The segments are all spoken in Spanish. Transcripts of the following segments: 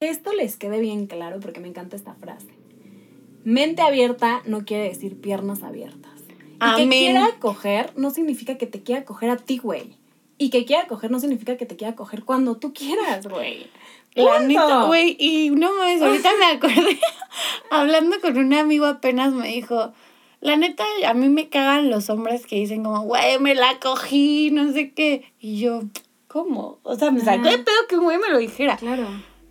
esto les quede bien claro porque me encanta esta frase. Mente abierta no quiere decir piernas abiertas. Y que quiera coger no significa que te quiera coger a ti, güey. Y que quiera coger no significa que te quiera coger cuando tú quieras, güey. La neta, güey, y no mames, ahorita me acordé, hablando con un amigo apenas me dijo, la neta, a mí me cagan los hombres que dicen como, güey, me la cogí, no sé qué. Y yo, ¿cómo? O sea, me sacó de pedo que un güey me lo dijera. Claro.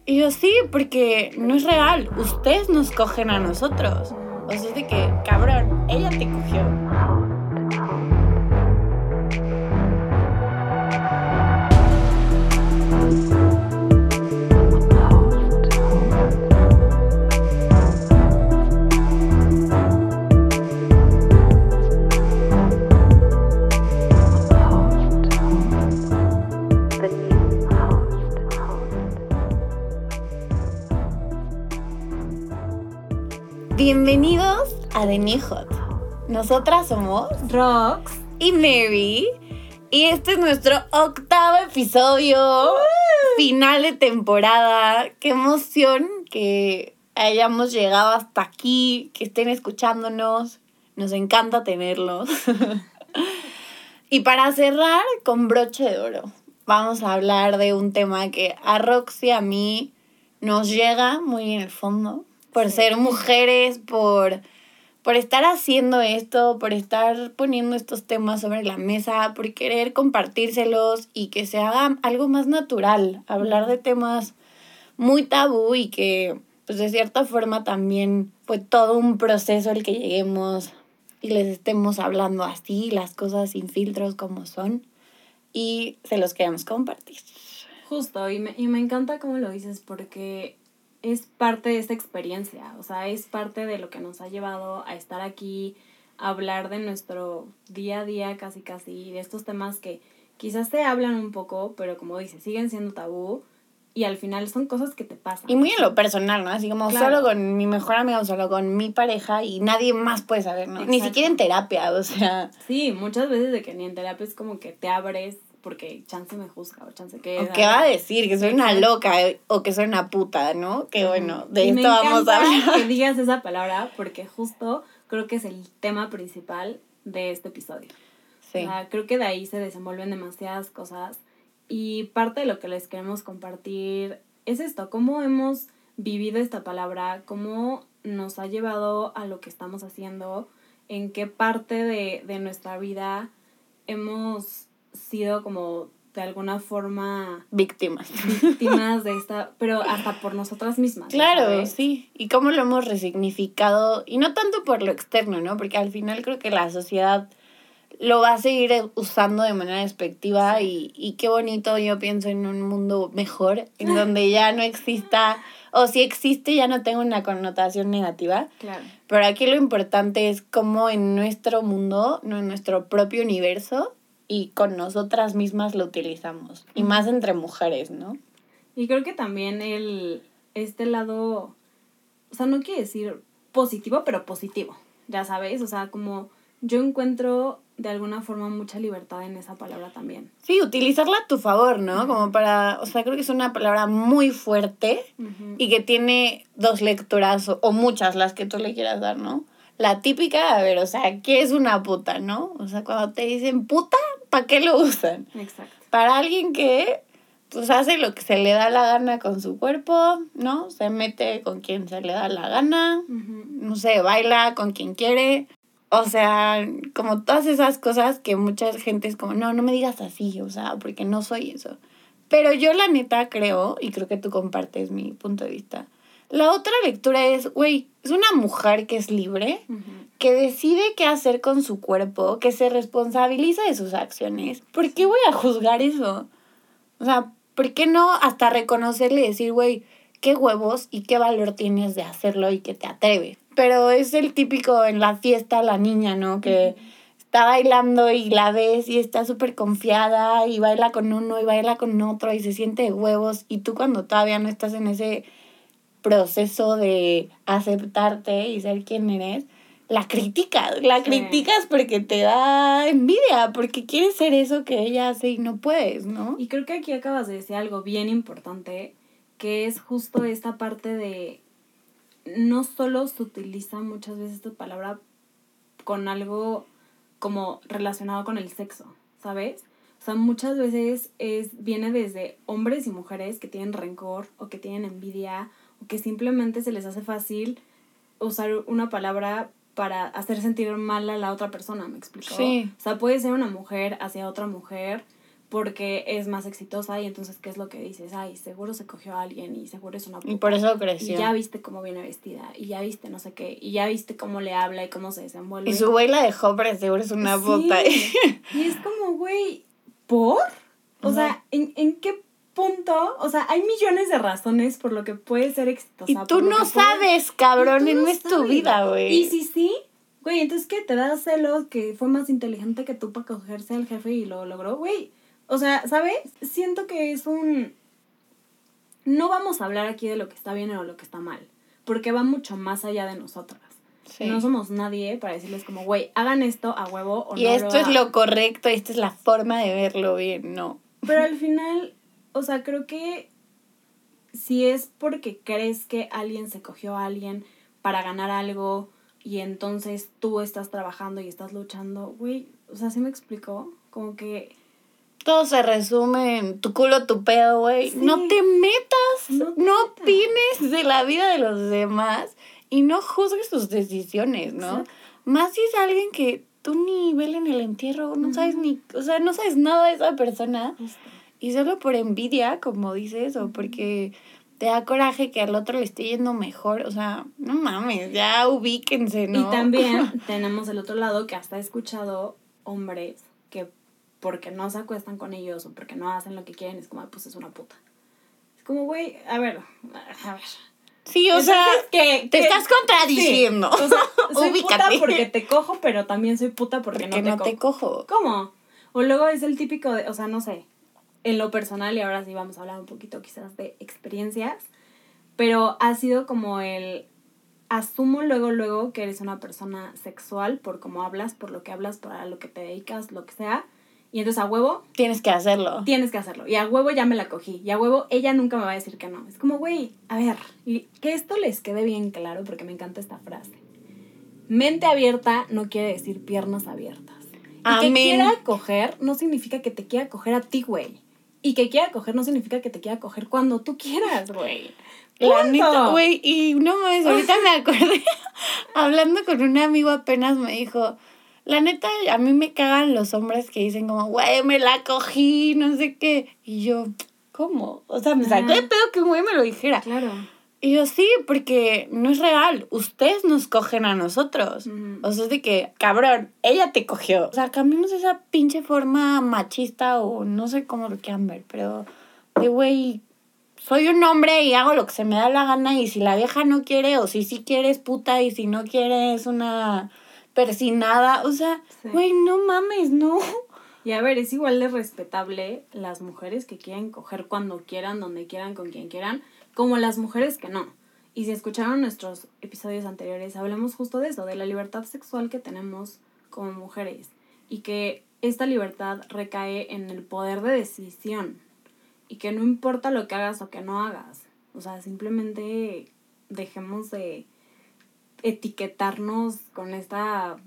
Y yo, sí, porque no es real. Ustedes nos cogen a nosotros. O sea, es de que, cabrón, ella te cogió. Bienvenidos a The New Hot. Nosotras somos Rox y Mary. Y este es nuestro octavo episodio, final de temporada. Qué emoción que hayamos llegado hasta aquí, que estén escuchándonos. Nos encanta tenerlos. y para cerrar con broche de oro, vamos a hablar de un tema que a Rox y a mí nos llega muy en el fondo por ser mujeres, por, por estar haciendo esto, por estar poniendo estos temas sobre la mesa, por querer compartírselos y que se haga algo más natural, hablar de temas muy tabú y que pues de cierta forma también fue todo un proceso el que lleguemos y les estemos hablando así, las cosas sin filtros como son y se los queremos compartir. Justo, y me, y me encanta cómo lo dices porque es parte de esta experiencia, o sea, es parte de lo que nos ha llevado a estar aquí, a hablar de nuestro día a día casi casi, de estos temas que quizás se hablan un poco, pero como dices, siguen siendo tabú y al final son cosas que te pasan. Y muy en lo personal, ¿no? Así como solo con mi mejor amiga o solo con mi pareja y nadie más puede saber, ¿no? Ni siquiera en terapia, o sea. Sí, muchas veces de que ni en terapia es como que te abres porque chance me juzga o chance que... Qué va a decir, que soy una loca eh, o que soy una puta, ¿no? Que bueno, de esto vamos a hablar. que digas esa palabra porque justo creo que es el tema principal de este episodio. Sí. O sea, creo que de ahí se desenvuelven demasiadas cosas y parte de lo que les queremos compartir es esto, cómo hemos vivido esta palabra, cómo nos ha llevado a lo que estamos haciendo, en qué parte de, de nuestra vida hemos sido como de alguna forma víctimas. Víctimas de esta, pero hasta por nosotras mismas. Claro, sí. Y cómo lo hemos resignificado, y no tanto por lo externo, ¿no? Porque al final creo que la sociedad lo va a seguir usando de manera despectiva y, y qué bonito yo pienso en un mundo mejor, en donde ya no exista, o si existe ya no tenga una connotación negativa. Claro. Pero aquí lo importante es cómo en nuestro mundo, no en nuestro propio universo, y con nosotras mismas lo utilizamos. Y más entre mujeres, ¿no? Y creo que también el, este lado, o sea, no quiere decir positivo, pero positivo, ya sabes, o sea, como yo encuentro de alguna forma mucha libertad en esa palabra también. Sí, utilizarla a tu favor, ¿no? Como para, o sea, creo que es una palabra muy fuerte y que tiene dos lecturas o, muchas las que tú le quieras dar, ¿no? La típica, a ver, o sea, ¿qué es una puta, no? O sea, cuando te dicen puta, ¿para qué lo usan? Exacto. Para alguien que pues hace lo que se le da la gana con su cuerpo, ¿no? Se mete con quien se le da la gana, no sé, baila con quien quiere. O sea, como todas esas cosas que mucha gente es como, no, no me digas así, o sea, porque no soy eso. Pero yo la neta creo, y creo que tú compartes mi punto de vista, la otra lectura es, güey, es una mujer que es libre, que decide qué hacer con su cuerpo, que se responsabiliza de sus acciones. ¿Por qué voy a juzgar eso? O sea, ¿por qué no hasta reconocerle y decir, güey, qué huevos y qué valor tienes de hacerlo y que te atreves? Pero es el típico en la fiesta, la niña, ¿no? Que está bailando y la ves y está súper confiada y baila con uno y baila con otro y se siente de huevos y tú cuando todavía no estás en ese proceso de aceptarte y ser quien eres, la criticas, la criticas porque te da envidia, porque quieres ser eso que ella hace y no puedes, ¿no? Y creo que aquí acabas de decir algo bien importante que es justo esta parte de no solo se utiliza muchas veces esta palabra con algo como relacionado con el sexo, ¿sabes? O sea, muchas veces es, viene desde hombres y mujeres que tienen rencor o que tienen envidia o que simplemente se les hace fácil usar una palabra para hacer sentir mal a la otra persona, ¿me explico? Sí. O sea, puede ser una mujer hacia otra mujer porque es más exitosa y entonces, ¿qué es lo que dices? Ay, seguro se cogió a alguien y seguro es una puta. Y por eso creció. Y ya viste cómo viene vestida y ya viste no sé qué y ya viste cómo le habla y cómo se desenvuelve. Y su güey la dejó, pero seguro es una puta. y es como, güey, ¿por? O sea, ¿en, ¿en qué punto? O sea, hay millones de razones por lo que puede ser exitosa. Y tú no sabes, cabrón, no, es tu vida, güey. Y si sí, güey, entonces, ¿qué? ¿Te da celos que fue más inteligente que tú para cogerse al jefe y lo logró? Güey, o sea, ¿sabes? Siento que es un... No vamos a hablar aquí de lo que está bien o lo que está mal, porque va mucho más allá de nosotras. No somos nadie para decirles como, güey, hagan esto a huevo o y no. Y esto es lo correcto, y esta es la forma de verlo bien, no. Pero al final, o sea, creo que si es porque crees que alguien se cogió a alguien para ganar algo y entonces tú estás trabajando y estás luchando, güey, o sea, ¿sí me explicó? Como que todo se resume en tu culo, tu pedo, güey. No te metas, no, opines de la vida de los demás y no juzgues sus decisiones, ¿no? Más si es alguien que tú ni ves en el entierro, no sabes ni, o sea, no sabes nada de esa persona. Y solo por envidia, como dices, o porque te da coraje que al otro le esté yendo mejor, o sea, no mames, ya ubíquense, ¿no? Y también tenemos el otro lado que hasta he escuchado hombres que porque no se acuestan con ellos o porque no hacen lo que quieren, es como, pues es una puta. Es como, güey, a ver, a ver. Sí, o sea, que, te estás contradiciendo. o sea, soy puta porque te cojo, pero también soy puta porque, no, te, no te cojo. ¿Cómo? O luego es el típico de, o sea, no sé, en lo personal, y ahora sí vamos a hablar un poquito quizás de experiencias, pero ha sido como el, asumo luego, luego que eres una persona sexual por cómo hablas, por lo que hablas, para lo que te dedicas, lo que sea, y entonces a huevo. Tienes que hacerlo. Tienes que hacerlo. Y a huevo ya me la cogí. Y a huevo ella nunca me va a decir que no. Es como, güey, a ver, y que esto les quede bien claro porque me encanta esta frase. Mente abierta no quiere decir piernas abiertas. Y que quiera coger no significa que te quiera coger a ti, güey. Y que quiera coger no significa que te quiera coger cuando tú quieras, güey. La neta, güey, y no mames, ahorita me acordé, hablando con un amigo apenas me dijo, la neta, a mí me cagan los hombres que dicen como, güey, me la cogí, no sé qué. Y yo, ¿cómo? O sea, me sacó de pedo que un güey me lo dijera. Claro. Y yo, sí, porque no es real. Ustedes nos cogen a nosotros. O sea, es de que, cabrón, ella te cogió. O sea, cambiemos esa pinche forma machista o no sé cómo lo quieran ver, pero de güey, soy un hombre y hago lo que se me da la gana y si la vieja no quiere o si sí quiere es puta y si no quiere es una persinada. O sea, güey, no mames, no. Y a ver, es igual de respetable las mujeres que quieren coger cuando quieran, donde quieran, con quien quieran, como las mujeres que no. Y si escucharon nuestros episodios anteriores, hablamos justo de eso, de la libertad sexual que tenemos como mujeres. Y que esta libertad recae en el poder de decisión. Y que no importa lo que hagas o que no hagas. O sea, simplemente dejemos de etiquetarnos con esta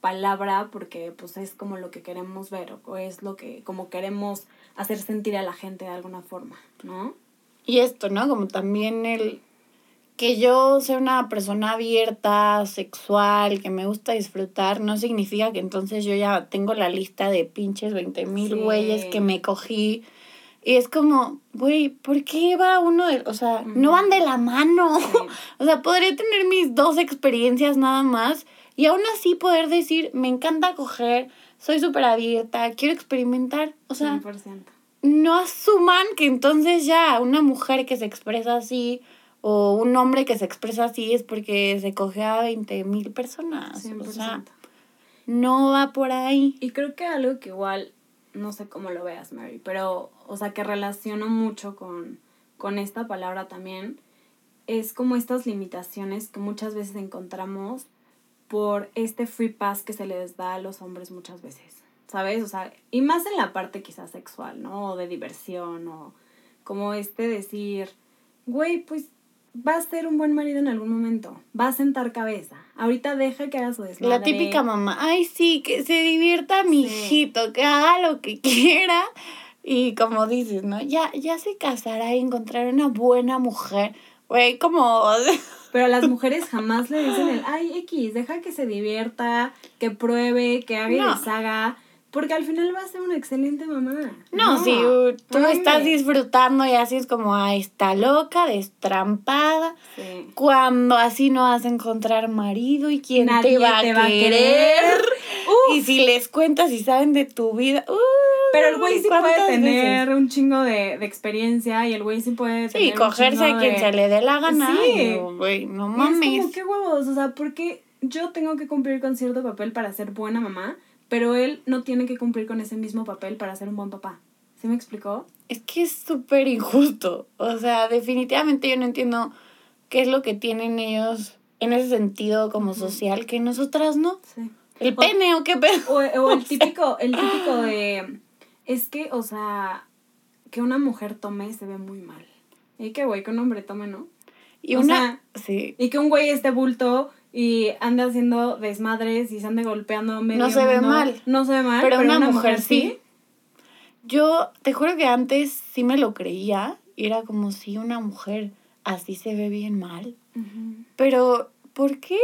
palabra porque pues es como lo que queremos ver o es lo que como queremos hacer sentir a la gente de alguna forma, ¿no? Y esto, ¿no? Como también el que yo sea una persona abierta, sexual, que me gusta disfrutar, no significa que entonces yo ya tengo la lista de pinches 20 mil güeyes que me cogí y es como, güey, ¿por qué va uno de, o sea, no van de la mano? o sea, podría tener mis dos experiencias nada más y aún así poder decir, me encanta coger, soy súper abierta, quiero experimentar. O sea, 100%. No asuman que entonces ya una mujer que se expresa así o un hombre que se expresa así es porque se coge a 20 mil personas. 100%. O sea, no va por ahí. Y creo que algo que igual no sé cómo lo veas, Mary, pero, o sea, que relaciono mucho con, con esta palabra también, es como estas limitaciones que muchas veces encontramos por este free pass que se les da a los hombres muchas veces, ¿sabes? O sea, y más en la parte quizás sexual, ¿no? O de diversión, o como este decir, güey, pues va a ser un buen marido en algún momento. Va a sentar cabeza. Ahorita deja que haga su desmadre. La típica mamá, ay, sí, que se divierta mi hijito, que haga lo que quiera. Y como dices, ¿no? Ya, ya se casará y encontrará una buena mujer. Güey, como... Pero a las mujeres jamás le dicen el, ay, X, deja que se divierta, que pruebe, que haga y deshaga. Porque al final va a ser una excelente mamá. No, si tú estás disfrutando y así es como, ay, está loca, destrampada. Cuando así no vas a encontrar marido y quién te, va, a querer. Y si les cuentas y saben de tu vida. Pero el güey sí puede tener un chingo de, experiencia y el güey sí puede tener. Sí, cogerse a quien se le dé la gana. Sí. Güey, no mames. es como, qué huevos. O sea, porque yo tengo que cumplir con cierto papel para ser buena mamá, pero él no tiene que cumplir con ese mismo papel para ser un buen papá. ¿Sí me explicó? Es que es súper injusto. O sea, definitivamente yo no entiendo qué es lo que tienen ellos en ese sentido como social que nosotras no. Sí. ¿El pene o qué pedo? O, el típico, el típico de es que, o sea, que una mujer tome se ve muy mal. Y que güey, que un hombre tome, ¿no? Y una, sí. Y que un güey esté bulto y ande haciendo desmadres y se ande golpeando medio No se ve mal. No se ve mal, pero, una, mujer, sí. Yo te juro que antes sí me lo creía y era como si una mujer así se ve bien mal. Pero, ¿por qué?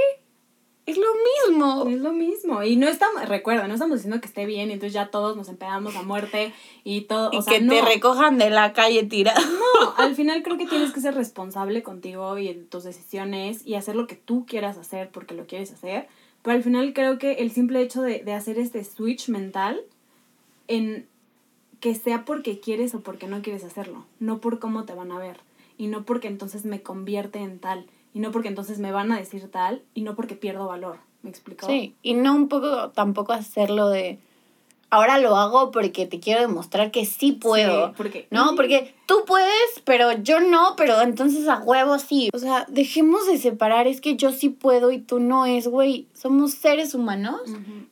Es lo mismo. Es lo mismo. Y no estamos, recuerda, no estamos diciendo que esté bien, y entonces ya todos nos empedamos a muerte y todo. Y que te recojan de la calle tirado. No, al final creo que tienes que ser responsable contigo y en tus decisiones y hacer lo que tú quieras hacer porque lo quieres hacer. Pero al final creo que el simple hecho de, de hacer este switch mental en que sea porque quieres o porque no quieres hacerlo, no por cómo te van a ver y no porque entonces me convierte en tal y no porque entonces me van a decir tal y no porque pierdo valor. ¿Me explico? Sí, y no un poco tampoco hacerlo de ahora lo hago porque te quiero demostrar que sí puedo. Sí, porque, no, porque tú puedes, pero yo no, pero entonces a huevo sí. O sea, dejemos de separar, es que yo sí puedo y tú no es, güey. Somos seres humanos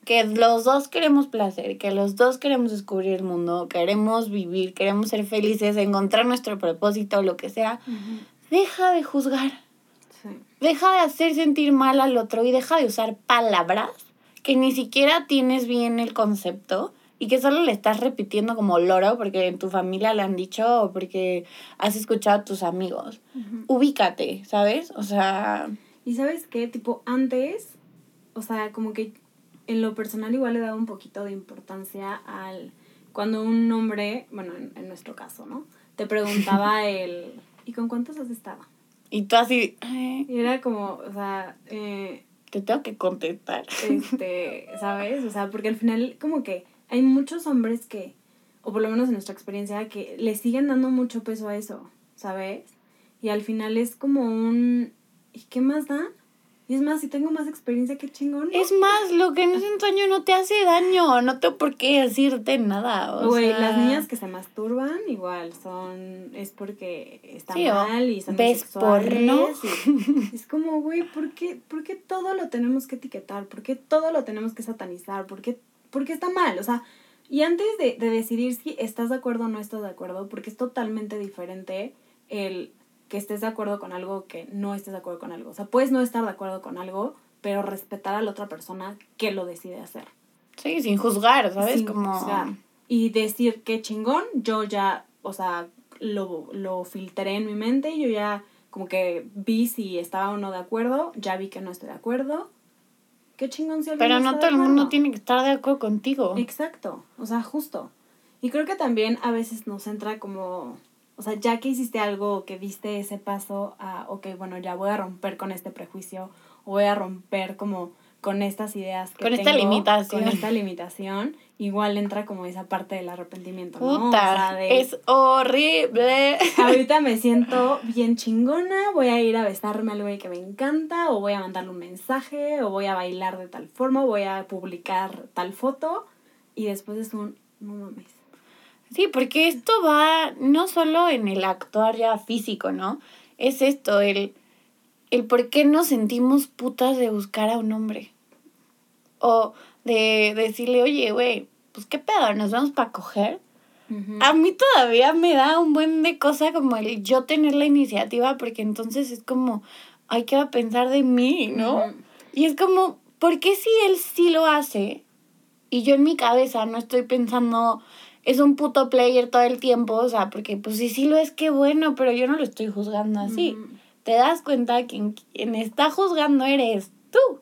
que los dos queremos placer, que los dos queremos descubrir el mundo, queremos vivir, queremos ser felices, encontrar nuestro propósito, lo que sea. Deja de juzgar. Deja de hacer sentir mal al otro y deja de usar palabras que ni siquiera tienes bien el concepto y que solo le estás repitiendo como loro porque en tu familia le han dicho o porque has escuchado a tus amigos. Ubícate, ¿sabes? O sea... Y sabes qué, tipo, antes, o sea, como que en lo personal igual le daba un poquito de importancia al... Cuando un hombre, bueno, en, en nuestro caso, ¿no? Te preguntaba el... ¿Y con cuántos has estado? Y tú así... Y era como, o sea... Eh, Te tengo que contestar. Este, ¿sabes? O sea, porque al final como que hay muchos hombres que, o por lo menos en nuestra experiencia, que le siguen dando mucho peso a eso, ¿sabes? Y al final es como un... ¿Y qué más da? Y es más, si tengo más experiencia, qué chingón. Es más, lo que no es un sueño no te hace daño, no tengo por qué decirte nada. Güey, las niñas que se masturban igual son, es porque están mal y son ¿ves porno? es como, güey, ¿por qué, ¿por qué todo lo tenemos que etiquetar? ¿Por qué todo lo tenemos que satanizar? ¿Por qué, porque está mal? O sea, y antes de, de decidir si estás de acuerdo o no estás de acuerdo, porque es totalmente diferente el que estés de acuerdo con algo, que no estés de acuerdo con algo. O sea, puedes no estar de acuerdo con algo, pero respetar a la otra persona que lo decide hacer. Sí, sin juzgar, ¿sabes? Como... Y decir qué chingón, yo ya, o sea, lo, lo filtré en mi mente, yo ya como que vi si estaba o no de acuerdo, ya vi que no estoy de acuerdo. Qué chingón si Pero no todo el mundo tiene que estar de acuerdo contigo. Exacto, o sea, justo. Y creo que también a veces nos entra como o sea, ya que hiciste algo, que diste ese paso a, ok, bueno, ya voy a romper con este prejuicio, o voy a romper como con estas ideas que con esta limitación. Con esta limitación, igual entra como esa parte del arrepentimiento, ¿no? es horrible. Ahorita me siento bien chingona, voy a ir a besarme al güey que me encanta, o voy a mandarle un mensaje, o voy a bailar de tal forma, o voy a publicar tal foto, y después es un, no mames Sí, porque esto va no solo en el actuar ya físico, ¿no? Es esto, el, el por qué nos sentimos putas de buscar a un hombre. O de decirle, oye, güey, pues qué pedo, nos vamos para coger. a mí todavía me da un buen de cosa como el yo tener la iniciativa, porque entonces es como, ay, ¿qué va a pensar de mí, no? Y es como, ¿por qué si él sí lo hace y yo en mi cabeza no estoy pensando, es un puto player todo el tiempo, o sea, porque pues sí, sí lo es, qué bueno, pero yo no lo estoy juzgando así. Te das cuenta que quien está juzgando eres tú.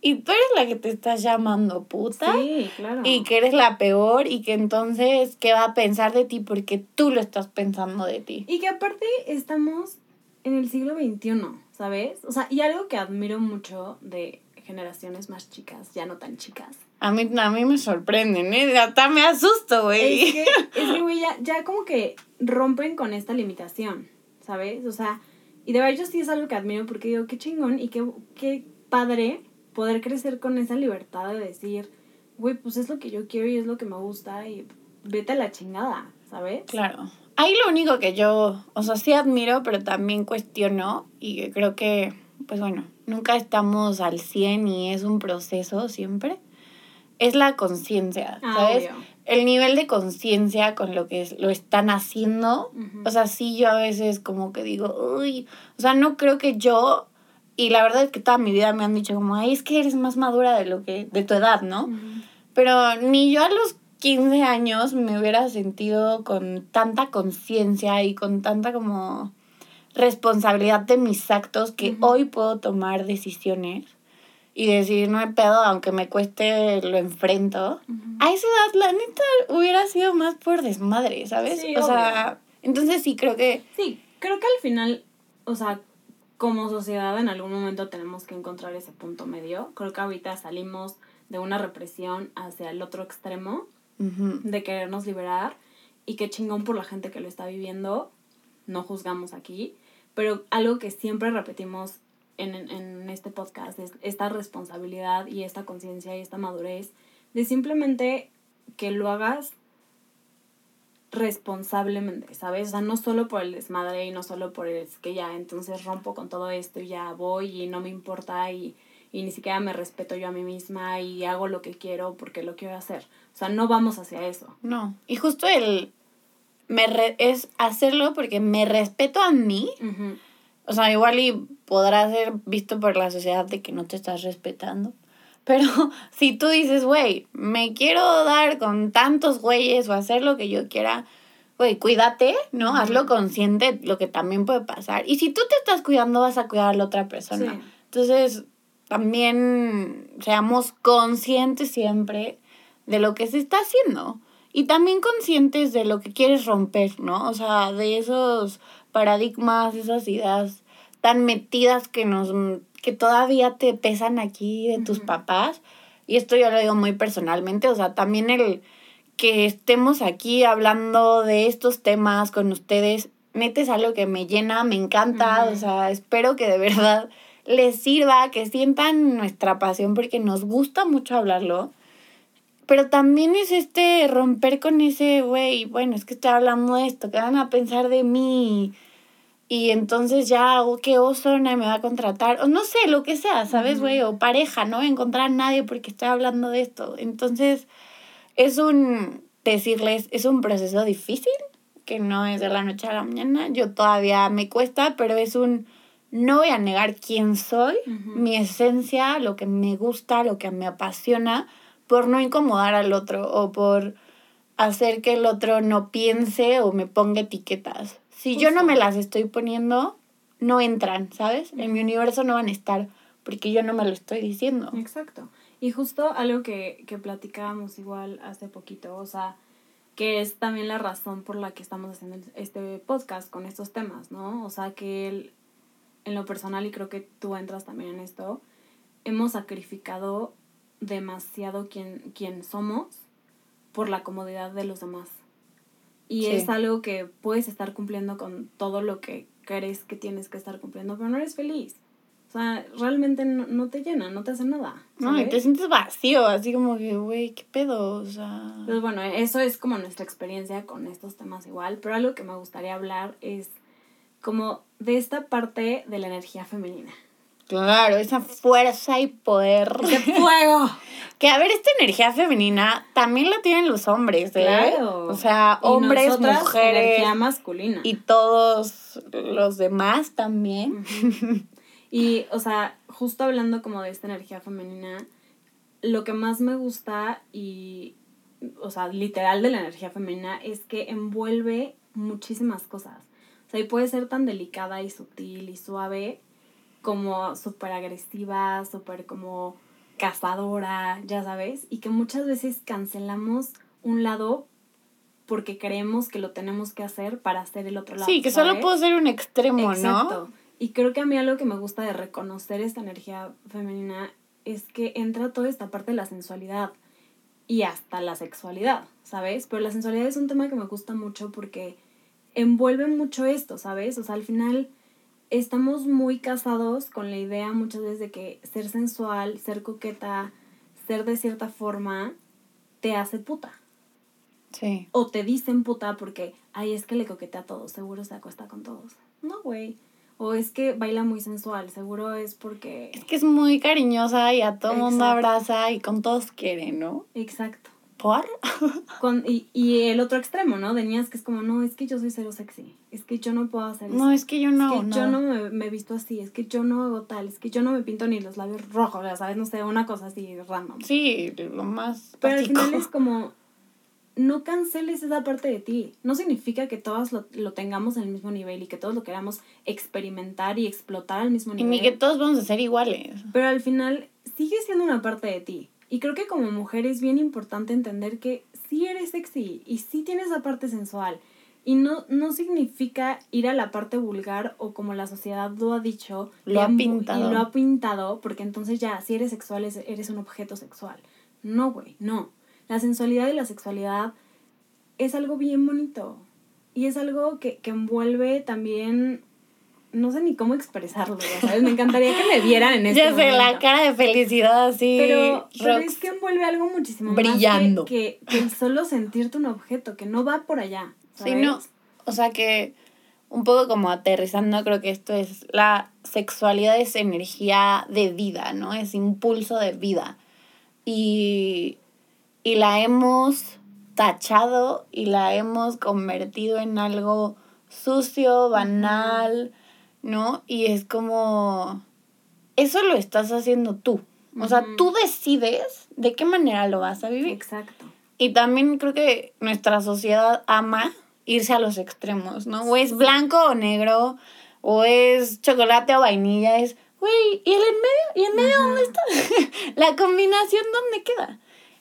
Y tú eres la que te estás llamando puta. Sí, claro. Y que eres la peor y que entonces, ¿qué va a pensar de ti? Porque tú lo estás pensando de ti. Y que aparte estamos en el siglo XXI, ¿sabes? O sea, y algo que admiro mucho de generaciones más chicas, ya no tan chicas. A mí, a mí me sorprenden, ¿eh? Hasta me asusto, güey. Es que, es que, güey, ya, ya como que rompen con esta limitación, ¿sabes? O sea, y de verdad yo sí es algo que admiro porque digo, qué chingón y qué, qué padre poder crecer con esa libertad de decir, güey, pues es lo que yo quiero y es lo que me gusta y vete a la chingada, ¿sabes? Claro. Ahí lo único que yo, o sea, sí admiro, pero también cuestiono y creo que, pues bueno, nunca estamos al 100 y es un proceso siempre, es la conciencia, ah, ¿sabes? El nivel de conciencia con lo que lo están haciendo, o sea, sí yo a veces como que digo, uy, o sea, no creo que yo y la verdad es que toda mi vida me han dicho como, ay, es que eres más madura de lo que, de tu edad, ¿no? Pero ni yo a los 15 años me hubiera sentido con tanta conciencia y con tanta como responsabilidad de mis actos que hoy puedo tomar decisiones y decir, no hay pedo, aunque me cueste, lo enfrento. A esa edad, la neta, hubiera sido más por desmadre, ¿sabes? o sea, entonces sí creo que... Sí, creo que al final, o sea, como sociedad en algún momento tenemos que encontrar ese punto medio. Creo que ahorita salimos de una represión hacia el otro extremo, de querernos liberar, y qué chingón por la gente que lo está viviendo, no juzgamos aquí, pero algo que siempre repetimos en, en este podcast es esta responsabilidad y esta conciencia y esta madurez de simplemente que lo hagas responsablemente, ¿sabes? O sea, no solo por el desmadre y no solo por el que ya entonces rompo con todo esto y ya voy y no me importa y, y ni siquiera me respeto yo a mí misma y hago lo que quiero porque lo quiero hacer. O sea, no vamos hacia eso. No. Y justo el me es hacerlo porque me respeto a mí. O sea, igual y podrá ser visto por la sociedad de que no te estás respetando. Pero si tú dices, güey, me quiero dar con tantos güeyes o hacer lo que yo quiera, güey, cuídate, ¿no? Hazlo consciente lo que también puede pasar. Y si tú te estás cuidando, vas a cuidar a la otra persona. Entonces, también seamos conscientes siempre de lo que se está haciendo. Y también conscientes de lo que quieres romper, ¿no? O sea, de esos paradigmas, esas ideas tan metidas que nos que todavía te pesan aquí de tus papás. Y esto yo lo digo muy personalmente, o sea, también el que estemos aquí hablando de estos temas con ustedes, neta es algo que me llena, me encanta, o sea, espero que de verdad les sirva, que sientan nuestra pasión porque nos gusta mucho hablarlo. Pero también es este romper con ese, güey, bueno, es que estoy hablando de esto, ¿qué van a pensar de mí? y entonces ya, oh, qué oso, nadie me va a contratar, o no sé, lo que sea, ¿sabes, güey? O pareja, no voy a encontrar a nadie porque estoy hablando de esto. Entonces, es un, decirles, es un proceso difícil, que no es de la noche a la mañana, yo todavía me cuesta, pero es un, no voy a negar quién soy, mi esencia, lo que me gusta, lo que me apasiona, por no incomodar al otro o por hacer que el otro no piense o me ponga etiquetas. Si yo no me las estoy poniendo, no entran, ¿sabes? En mi universo no van a estar porque yo no me lo estoy diciendo. Exacto. Y justo algo que, que platicábamos igual hace poquito, o sea, que es también la razón por la que estamos haciendo este podcast con estos temas, ¿no? O sea, que en lo personal, y creo que tú entras también en esto, hemos sacrificado demasiado quien, quien somos por la comodidad de los demás. Y es algo que puedes estar cumpliendo con todo lo que crees que tienes que estar cumpliendo, pero no eres feliz. O sea, realmente no, te llena, no te hace nada. No, y te sientes vacío, así como que, güey, ¿qué pedo? O sea... Pues bueno, eso es como nuestra experiencia con estos temas igual, pero algo que me gustaría hablar es como de esta parte de la energía femenina. Claro, esa fuerza y poder. ¡Qué fuego! que a ver, esta energía femenina también la tienen los hombres, ¿eh? Claro. O sea, hombres, mujeres. Energía masculina. Y todos los demás también. Y, o sea, justo hablando como de esta energía femenina, lo que más me gusta y, o sea, literal de la energía femenina es que envuelve muchísimas cosas. O sea, y puede ser tan delicada y sutil y suave como súper agresiva, súper como cazadora, ya sabes, y que muchas veces cancelamos un lado porque creemos que lo tenemos que hacer para hacer el otro lado. Sí, que solo puedo ser un extremo, Exacto. Y creo que a mí algo que me gusta de reconocer esta energía femenina es que entra toda esta parte de la sensualidad y hasta la sexualidad, ¿sabes? Pero la sensualidad es un tema que me gusta mucho porque envuelve mucho esto, ¿sabes? O sea, al final estamos muy casados con la idea muchas veces de que ser sensual, ser coqueta, ser de cierta forma, te hace puta. Sí. O te dicen puta porque, ay, es que le coquetea a todos, seguro se acuesta con todos. No, güey. O es que baila muy sensual, seguro es porque... Es que es muy cariñosa y a todo mundo abraza y con todos quiere, ¿no? Exacto. ¿Por? Con, y, y el otro extremo, ¿no? De niñas que es como, no, es que yo soy cero sexy. Es que yo no puedo hacer eso. No, es que yo no. Es que yo no me, me, visto así. Es que yo no hago tal. Es que yo no me pinto ni los labios rojos. Ya sabes, no sé, una cosa así random. Sí, lo más. Pero al final es como, no canceles esa parte de ti. No significa que todos lo, lo, tengamos en el mismo nivel y que todos lo queramos experimentar y explotar al mismo nivel. Y ni que todos vamos a ser iguales. Pero al final sigue siendo una parte de ti. Y creo que como mujer es bien importante entender que sí eres sexy y sí tienes esa parte sensual. Y no, no significa ir a la parte vulgar o como la sociedad lo ha dicho. Lo ha pintado. Y lo ha pintado porque entonces ya, si eres sexual, eres un objeto sexual. No, güey, no. La sensualidad y la sexualidad es algo bien bonito. Y es algo que, que envuelve también no sé ni cómo expresarlo, ¿sabes? Me encantaría que me vieran en este Ya sé, la cara de felicidad así. Pero, es que envuelve algo muchísimo brillando. más que, que, el solo sentirte un objeto, que no va por allá. ¿sabes? Sí, no. O sea que un poco como aterrizando, creo que esto es la sexualidad es energía de vida, ¿no? Es impulso de vida. Y, y la hemos tachado y la hemos convertido en algo sucio, banal, ¿no? Y es como, eso lo estás haciendo tú. O sea, tú decides de qué manera lo vas a vivir. Exacto. Y también creo que nuestra sociedad ama irse a los extremos, ¿no? O es blanco o negro, o es chocolate o vainilla, es, güey, ¿y el en medio? ¿Y en medio dónde está? La combinación, ¿dónde queda?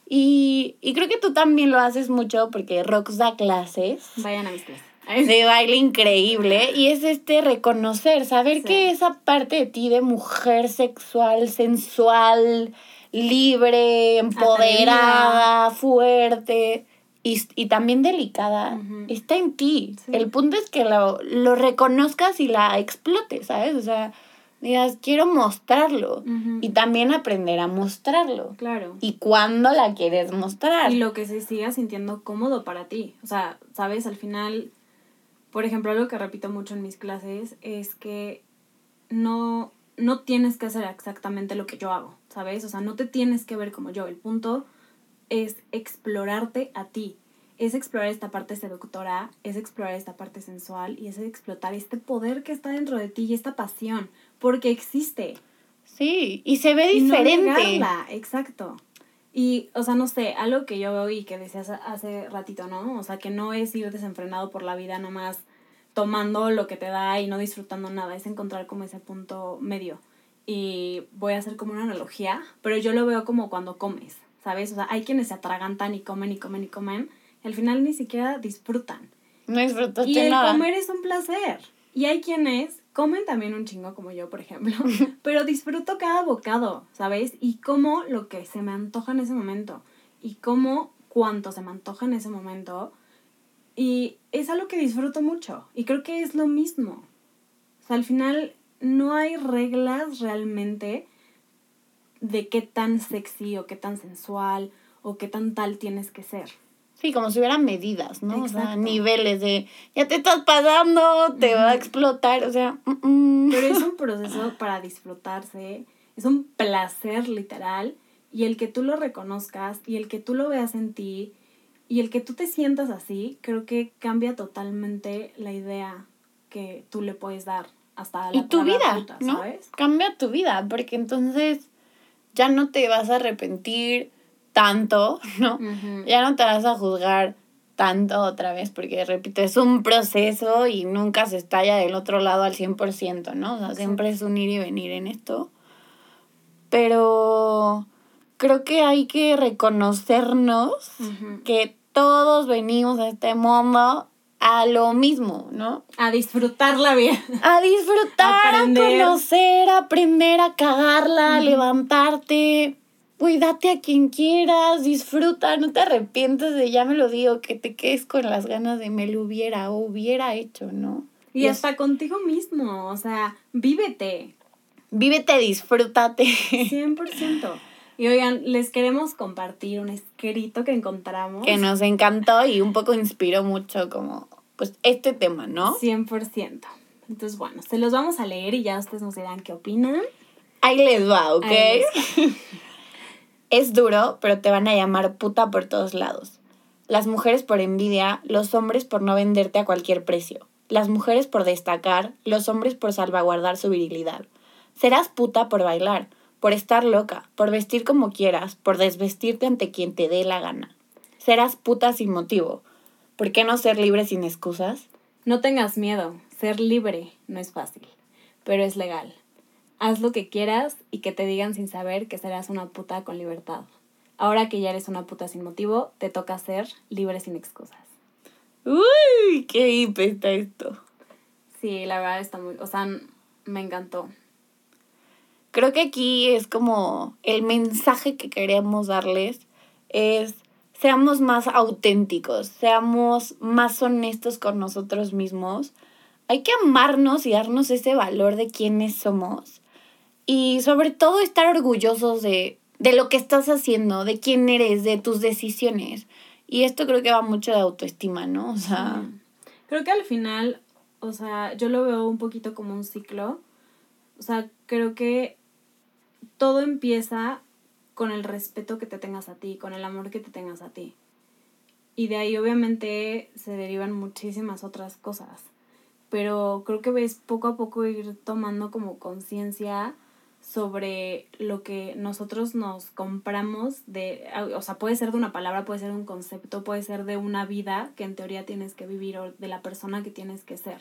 Y, y creo que tú también lo haces mucho porque Rox da clases. Vayan a mis clases de baile increíble y es este reconocer, saber que esa parte de ti de mujer sexual, sensual, libre, empoderada, fuerte y, también delicada, está en ti. El punto es que lo, lo, reconozcas y la explotes, ¿sabes? O sea, digas, quiero mostrarlo y también aprender a mostrarlo. Claro. Y cuándo la quieres mostrar. Y lo que se siga sintiendo cómodo para ti. O sea, ¿sabes? Al final por ejemplo, algo que repito mucho en mis clases es que no, no tienes que hacer exactamente lo que yo hago, ¿sabes? O sea, no te tienes que ver como yo. El punto es explorarte a ti. Es explorar esta parte seductora, es explorar esta parte sensual y es explotar este poder que está dentro de ti y esta pasión, porque existe. Sí, y se ve diferente. Y exacto. Y, o sea, no sé, algo que yo veo y que decías hace ratito, ¿no? O sea, que no es ir desenfrenado por la vida nomás tomando lo que te da y no disfrutando nada, es encontrar como ese punto medio. Y voy a hacer como una analogía, pero yo lo veo como cuando comes, ¿sabes? O sea, hay quienes se atragantan y comen y comen y comen, al final ni siquiera disfrutan. No disfrutas Y el comer es un placer. Y hay quienes comen también un chingo como yo, por ejemplo, pero disfruto cada bocado, ¿sabes? Y como lo que se me antoja en ese momento y como cuánto se me antoja en ese momento. Y es algo que disfruto mucho y creo que es lo mismo. O sea, al final no hay reglas realmente de qué tan sexy o qué tan sensual o qué tan tal tienes que ser. Sí, como si hubieran medidas, ¿no? O sea, niveles de, ya te estás pasando, te va a explotar, o sea... Pero es un proceso para disfrutarse, es un placer literal, y el que tú lo reconozcas, y el que tú lo veas en ti, y el que tú te sientas así, creo que cambia totalmente la idea que tú le puedes dar hasta la Y tu vida, ¿no? Cambia tu vida, porque entonces ya no te vas a arrepentir tanto, ¿no? Ya no te vas a juzgar tanto otra vez, porque repito, es un proceso y nunca se estalla del otro lado al 100%, ¿no? O sea, siempre es un ir y venir en esto. Pero creo que hay que reconocernos que todos venimos a este mundo a lo mismo, ¿no? A disfrutar la vida. A disfrutar, a conocer, a aprender a cagarla, a levantarte, Cuídate a quien quieras, disfruta, no te arrepientes de ya me lo digo, que te quedes con las ganas de me lo hubiera o hubiera hecho, ¿no? Y, hasta contigo mismo, o sea, vívete. Vívete, disfrútate. 100%. Y oigan, les queremos compartir un escrito que encontramos. Que nos encantó y un poco inspiró mucho como, pues, este tema, ¿no? 100%. Entonces, bueno, se los vamos a leer y ya ustedes nos dirán qué opinan. Ahí les va, ¿ok? Es duro, pero te van a llamar puta por todos lados. Las mujeres por envidia, los hombres por no venderte a cualquier precio. Las mujeres por destacar, los hombres por salvaguardar su virilidad. Serás puta por bailar, por estar loca, por vestir como quieras, por desvestirte ante quien te dé la gana. Serás puta sin motivo. ¿Por qué no ser libre sin excusas? No tengas miedo, ser libre no es fácil, pero es legal haz lo que quieras y que te digan sin saber que serás una puta con libertad. Ahora que ya eres una puta sin motivo, te toca ser libre sin excusas. Uy, qué hip está esto. Sí, la verdad está muy, o sea, me encantó. Creo que aquí es como el mensaje que queremos darles es seamos más auténticos, seamos más honestos con nosotros mismos. Hay que amarnos y darnos ese valor de quiénes somos y sobre todo estar orgullosos de, lo que estás haciendo, de quién eres, de tus decisiones. Y esto creo que va mucho de autoestima, ¿no? O sea... Creo que al final, o sea, yo lo veo un poquito como un ciclo. O sea, creo que todo empieza con el respeto que te tengas a ti, con el amor que te tengas a ti. Y de ahí obviamente se derivan muchísimas otras cosas. Pero creo que ves poco a poco ir tomando como conciencia sobre lo que nosotros nos compramos de, o sea, puede ser de una palabra, puede ser de un concepto, puede ser de una vida que en teoría tienes que vivir o de la persona que tienes que ser.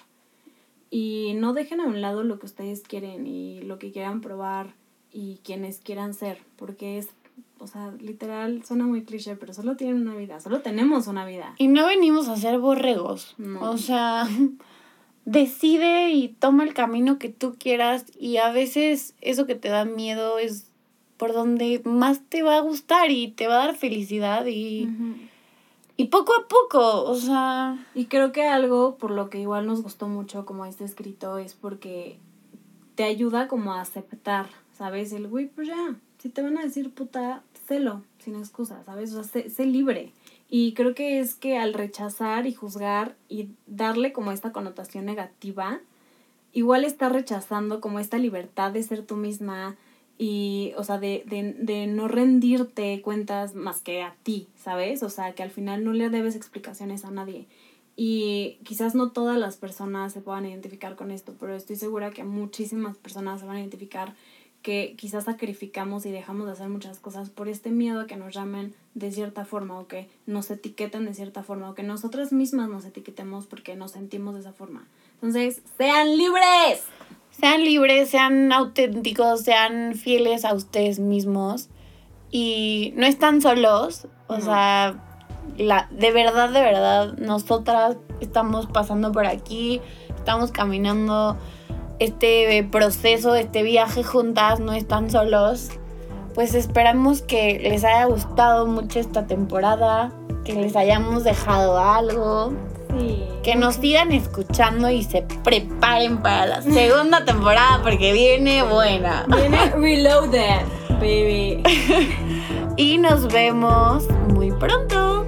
Y no dejen a un lado lo que ustedes quieren y lo que quieran probar y quienes quieran ser, porque es, o sea, literal, suena muy cliché, pero solo tienen una vida, solo tenemos una vida. Y no venimos a ser borregos, o sea decide y toma el camino que tú quieras y a veces eso que te da miedo es por donde más te va a gustar y te va a dar felicidad y, y poco a poco, o sea... Y creo que algo por lo que igual nos gustó mucho como este escrito es porque te ayuda como a aceptar, ¿sabes? El güey, pues ya, si te van a decir puta, celo, sin excusa, ¿sabes? O sea, sé libre. Y creo que es que al rechazar y juzgar y darle como esta connotación negativa, igual está rechazando como esta libertad de ser tú misma y, o sea, de, de, de no rendirte cuentas más que a ti, ¿sabes? O sea, que al final no le debes explicaciones a nadie. Y quizás no todas las personas se puedan identificar con esto, pero estoy segura que muchísimas personas se van a identificar que quizás sacrificamos y dejamos de hacer muchas cosas por este miedo a que nos llamen de cierta forma o que nos etiqueten de cierta forma o que nosotras mismas nos etiquetemos porque nos sentimos de esa forma. Entonces, sean libres. Sean libres, sean auténticos, sean fieles a ustedes mismos y no están solos, o sea, la, de verdad, de verdad, nosotras estamos pasando por aquí, estamos caminando este proceso, este viaje juntas, no están solos. Pues esperamos que les haya gustado mucho esta temporada, que les hayamos dejado algo. Que nos sigan escuchando y se preparen para la segunda temporada porque viene buena. Viene reloaded, baby. y nos vemos muy pronto.